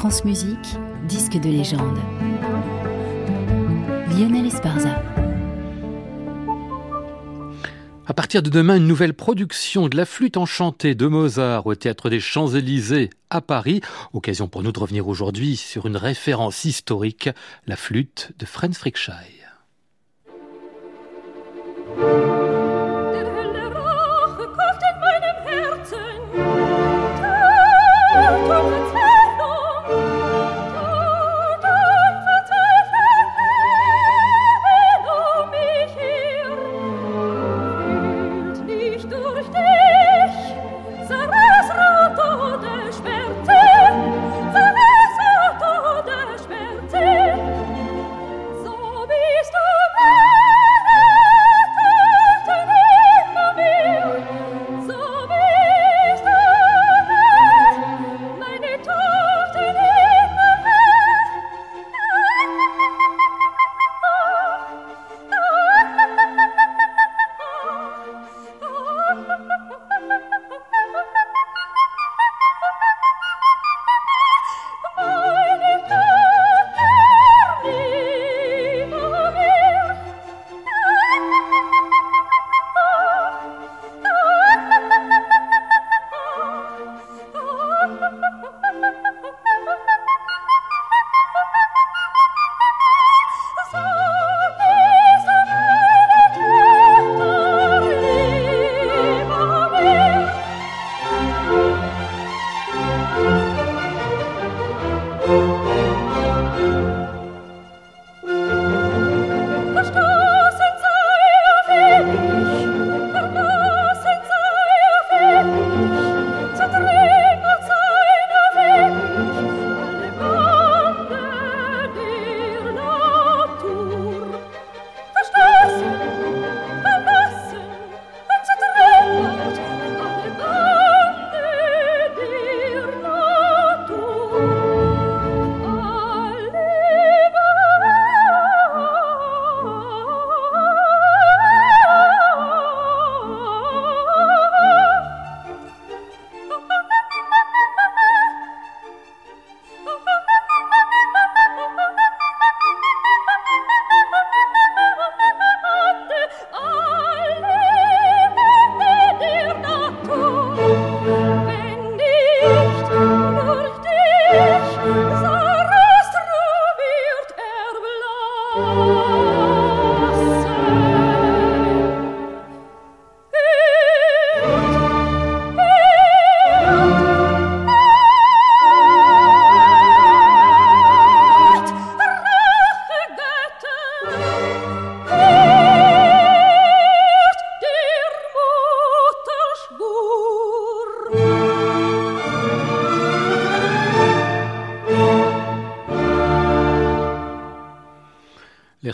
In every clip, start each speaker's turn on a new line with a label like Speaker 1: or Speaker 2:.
Speaker 1: France Musique, disque de légende. Lionel Esparza.
Speaker 2: À partir de demain, une nouvelle production de la flûte enchantée de Mozart au théâtre des Champs-Élysées à Paris. Occasion pour nous de revenir aujourd'hui sur une référence historique, la flûte de Franz Frickschei.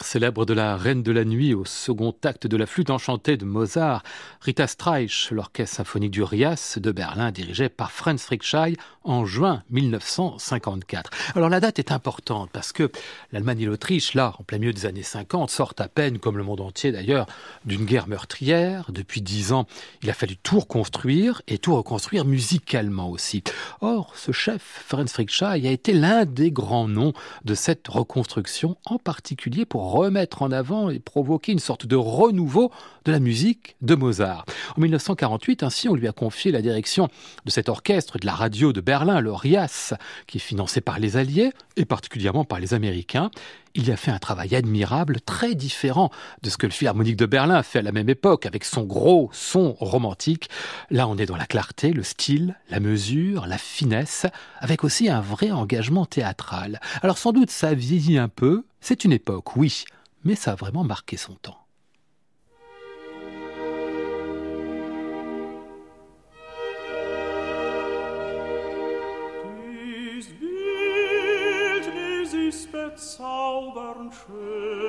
Speaker 2: Célèbre de la Reine de la Nuit au second acte de la flûte enchantée de Mozart, Rita Streich, l'orchestre symphonique du Rias de Berlin dirigé par Franz Frickschei en juin 1954. Alors la date est importante parce que l'Allemagne et l'Autriche, là, en plein milieu des années 50, sortent à peine, comme le monde entier d'ailleurs, d'une guerre meurtrière. Depuis dix ans, il a fallu tout reconstruire et tout reconstruire musicalement aussi. Or, ce chef, Franz Frickschei, a été l'un des grands noms de cette reconstruction, en particulier pour remettre en avant et provoquer une sorte de renouveau de la musique de Mozart. En 1948, ainsi, on lui a confié la direction de cet orchestre de la radio de Berlin, le RIAS, qui est financé par les Alliés et particulièrement par les Américains. Il y a fait un travail admirable, très différent de ce que le Philharmonique de Berlin a fait à la même époque, avec son gros son romantique. Là, on est dans la clarté, le style, la mesure, la finesse, avec aussi un vrai engagement théâtral. Alors sans doute ça vieillit un peu, c'est une époque, oui, mais ça a vraiment marqué son temps.
Speaker 3: Schön.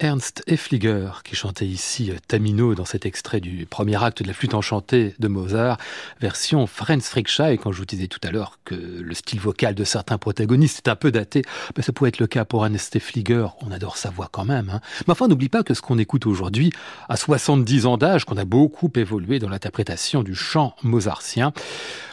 Speaker 2: Ernst Effliger qui chantait ici euh, Tamino dans cet extrait du premier acte de la flûte enchantée de Mozart, version Franz Frickschei. Quand je vous disais tout à l'heure que le style vocal de certains protagonistes est un peu daté, ben ça pourrait être le cas pour Ernst Effliger. On adore sa voix quand même. Hein. Mais enfin, n'oublie pas que ce qu'on écoute aujourd'hui, à 70 ans d'âge, qu'on a beaucoup évolué dans l'interprétation du chant mozartien.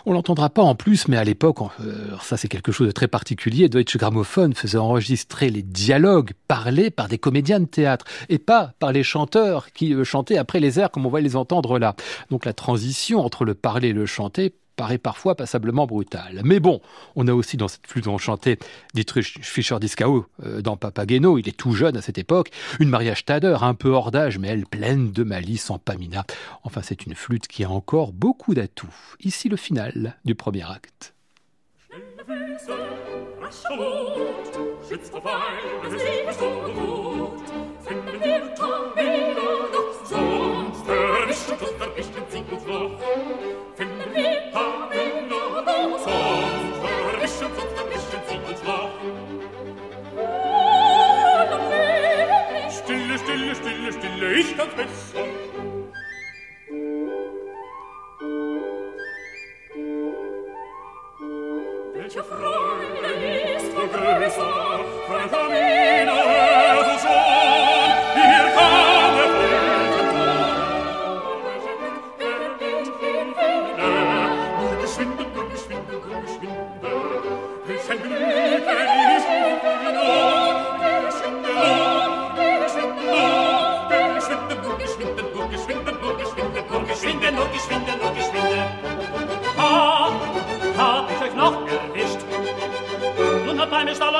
Speaker 2: On l'entendra pas en plus, mais à l'époque, euh, ça c'est quelque chose de très particulier. Deutsche Grammophon faisait enregistrer les dialogues parlés par des comédiens de théâtre et pas par les chanteurs qui euh, chantaient après les airs comme on va les entendre là. Donc la transition entre le parler et le chanter paraît parfois passablement brutale. Mais bon, on a aussi dans cette flûte enchantée Dietrich Fischer-Dieskau euh, dans Papageno, il est tout jeune à cette époque, une mariage Stader, un peu hors d'âge, mais elle pleine de malice en Pamina. Enfin, c'est une flûte qui a encore beaucoup d'atouts. Ici le final du premier acte.
Speaker 4: stille, stille, stille, stille, ich kann's besser.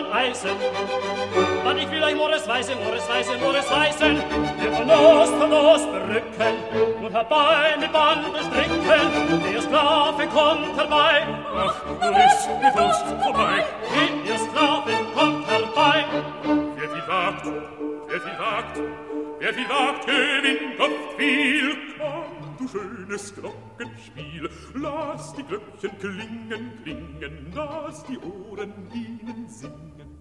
Speaker 3: Von Eisen. Dann ich will euch Mores weisen, Mores weisen, Mores weisen. der von Ost, von Ost berücken und herbei mit Bande stricken. Der Sklave kommt herbei. Ach, du bist mit uns vorbei. Der Sklave kommt herbei.
Speaker 5: Wer viel wagt, wer viel wagt, wer viel wagt, gewinnt oft viel. Komm, du schönes Glockenspiel, lass die Glöckchen klingen, klingen, lass die Ohren ihnen singen.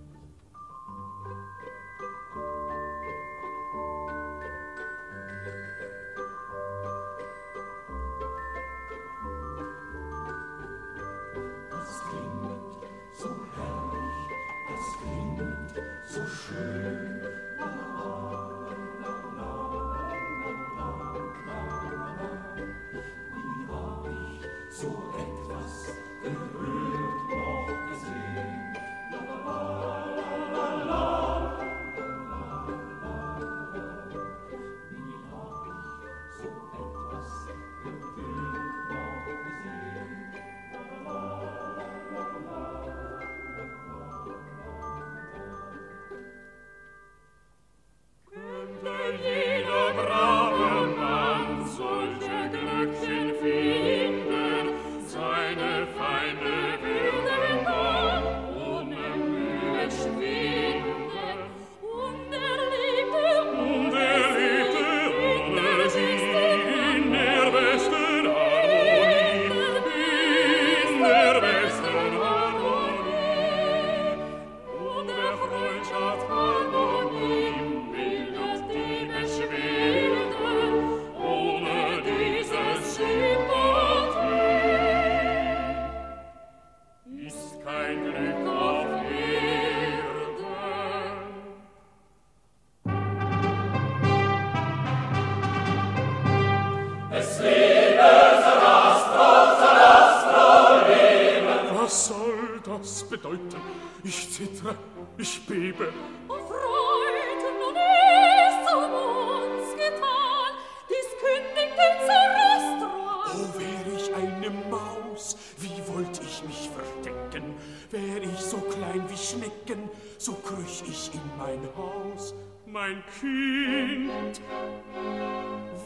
Speaker 5: ich bebe.
Speaker 3: O Freude, nun ist um uns getan, dies kündigt den Zerrüstung an. Oh,
Speaker 5: o wär ich eine Maus, wie wollt ich mich verdecken? Wär ich so klein wie Schnecken, so krüch ich in mein Haus. Mein Kind,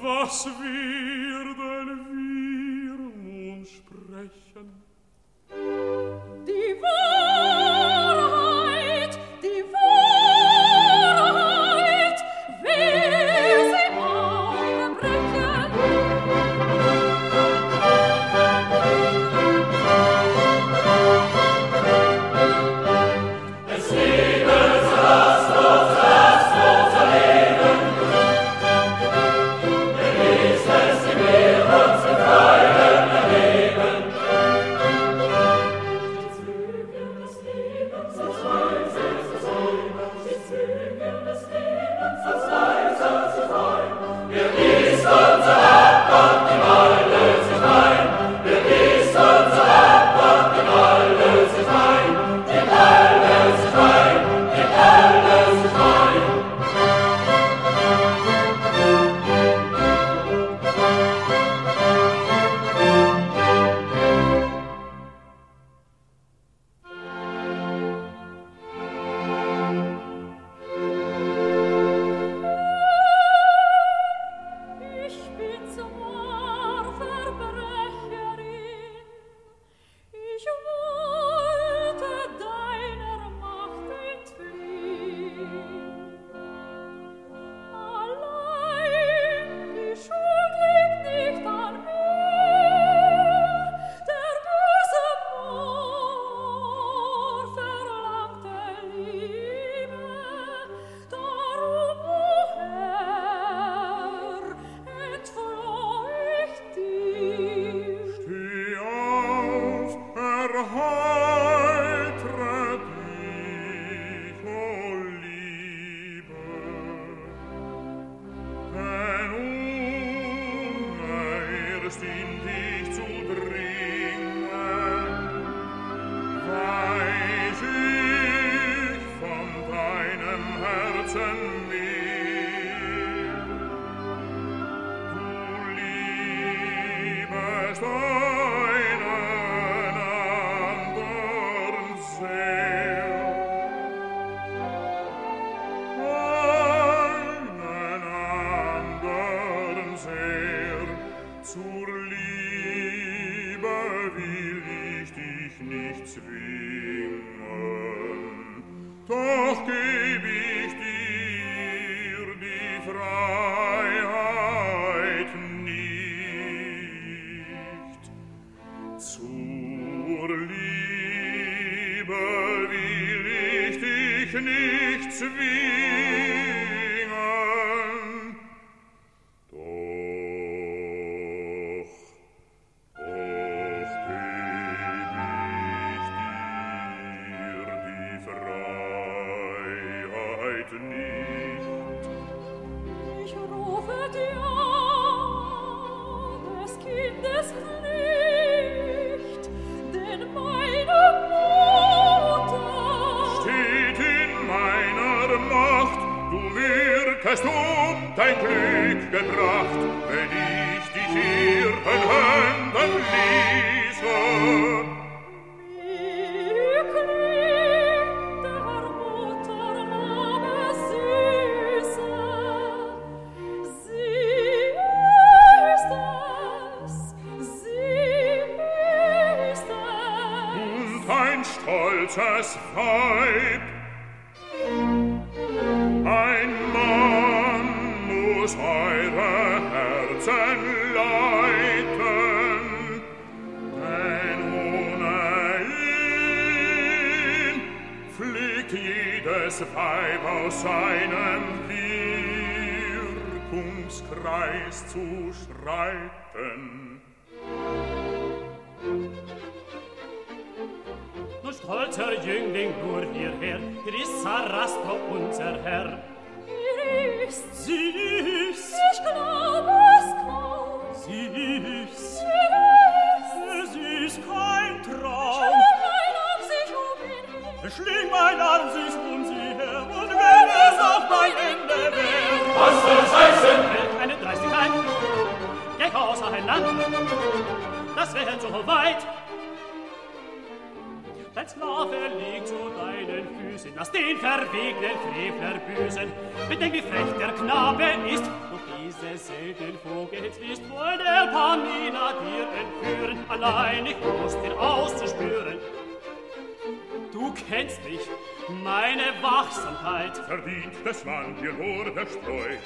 Speaker 5: was werden wir
Speaker 3: nun sprechen? Die Wahrheit!
Speaker 4: a home. das Weib. Ein Mann muss eure Herzen leiten, denn ohne ihn fliegt jedes Weib aus seinem Wirkungskreis zu schreiten.
Speaker 3: unser Jüngling nur hierher, Chrisarasto, unser Herr. Er ist süß, ich glaube es kaum. Süß, er ist süß, kein Traum. Schling mein Arm sich um sie her, und wenn, es auch mein Ende wäre, was soll es heißen? Fällt eine Dreistigkeit, gleich außer ein Land, das wäre so weit, Dein Sklave liegt zu deinen Füßen, lass den verwegnen Frevler büßen. Bedenk, wie frech der Knabe ist, und diese selten Vogel ist wohl der Pamina dir entführen, allein ich muss dir auszuspüren. Du kennst mich, meine Wachsamkeit.
Speaker 4: Verdient das Mann dir Rohr verstreut.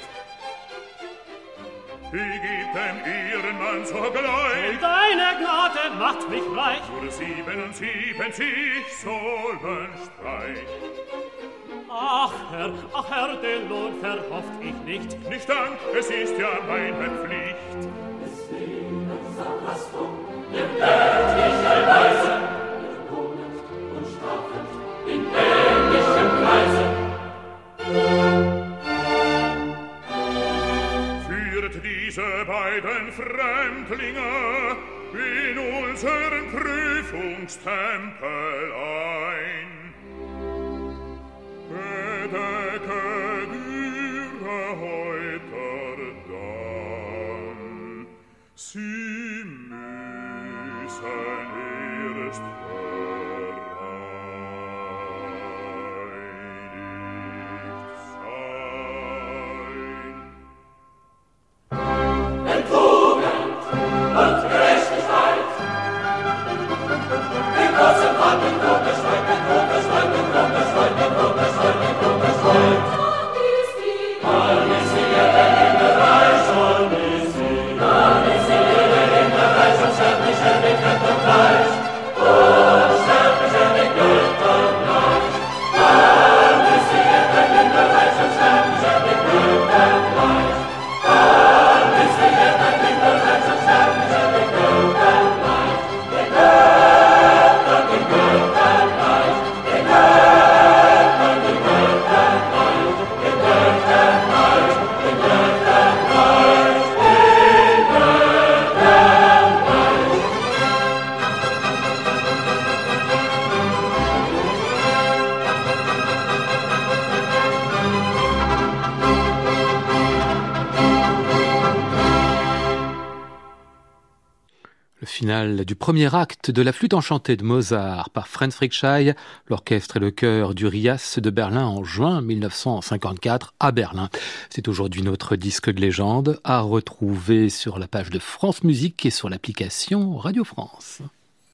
Speaker 4: Wie gibt dem ihren Mann so gleich?
Speaker 3: Deine Gnade macht mich reich.
Speaker 4: Nur sieben und sieben sich sollen Streit.
Speaker 3: Ach Herr, ach Herr, den Lohn verhofft ich nicht.
Speaker 4: Nicht Dank, es ist ja meine Pflicht. Beiden Fremdlinge in unseren Prüfungstempel ein.
Speaker 2: Du premier acte de la flûte enchantée de Mozart par Franz Frickschei, l'orchestre et le chœur du Rias de Berlin en juin 1954 à Berlin. C'est aujourd'hui notre disque de légende à retrouver sur la page de France Musique et sur l'application Radio France.